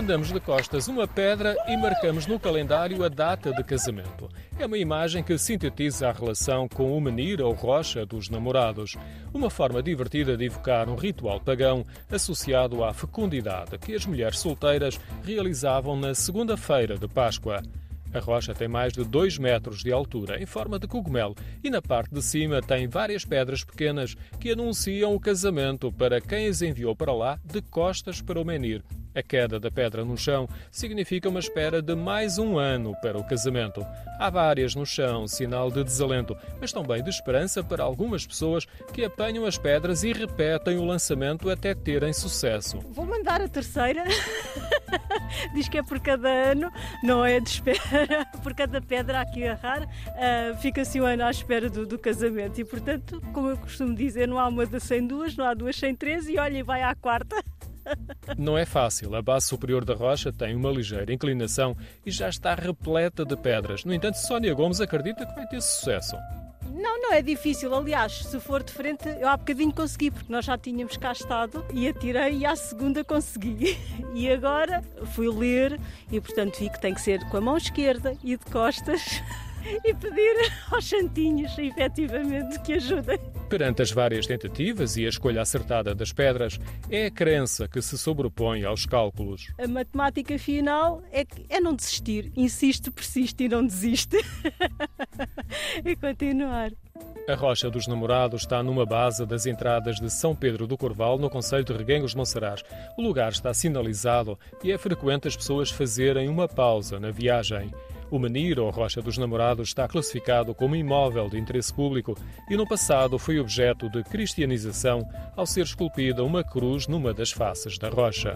mandamos de costas uma pedra e marcamos no calendário a data de casamento. É uma imagem que sintetiza a relação com o menir ou rocha dos namorados. Uma forma divertida de evocar um ritual pagão associado à fecundidade que as mulheres solteiras realizavam na segunda-feira de Páscoa. A rocha tem mais de 2 metros de altura, em forma de cogumelo, e na parte de cima tem várias pedras pequenas que anunciam o casamento para quem as enviou para lá de costas para o menir. A queda da pedra no chão significa uma espera de mais um ano para o casamento. Há várias no chão, sinal de desalento, mas também de esperança para algumas pessoas que apanham as pedras e repetem o lançamento até terem sucesso. Vou mandar a terceira. Diz que é por cada ano, não é de espera, por cada pedra aqui a agarrar, uh, fica-se um ano à espera do, do, casamento. E, portanto, como eu costumo dizer, não há uma sem duas, não há duas sem três, e olha, vai à quarta. Não é fácil. A base superior da rocha tem uma ligeira inclinação e já está repleta de pedras. No entanto, Sónia Gomes acredita que vai ter sucesso. Não, é difícil. Aliás, se for de frente, eu há bocadinho consegui, porque nós já tínhamos cá estado e atirei e à segunda consegui. E agora fui ler e, portanto, vi que tem que ser com a mão esquerda e de costas. e pedir aos santinhos, efetivamente, que ajudem. Perante as várias tentativas e a escolha acertada das pedras, é a crença que se sobrepõe aos cálculos. A matemática final é, é não desistir. Insiste, persiste e não desiste. e continuar. A Rocha dos Namorados está numa base das entradas de São Pedro do Corval, no Conselho de Reguengos de Monsaraz. O lugar está sinalizado e é frequente as pessoas fazerem uma pausa na viagem. O menir, ou Rocha dos Namorados, está classificado como imóvel de interesse público e no passado foi objeto de cristianização ao ser esculpida uma cruz numa das faces da rocha.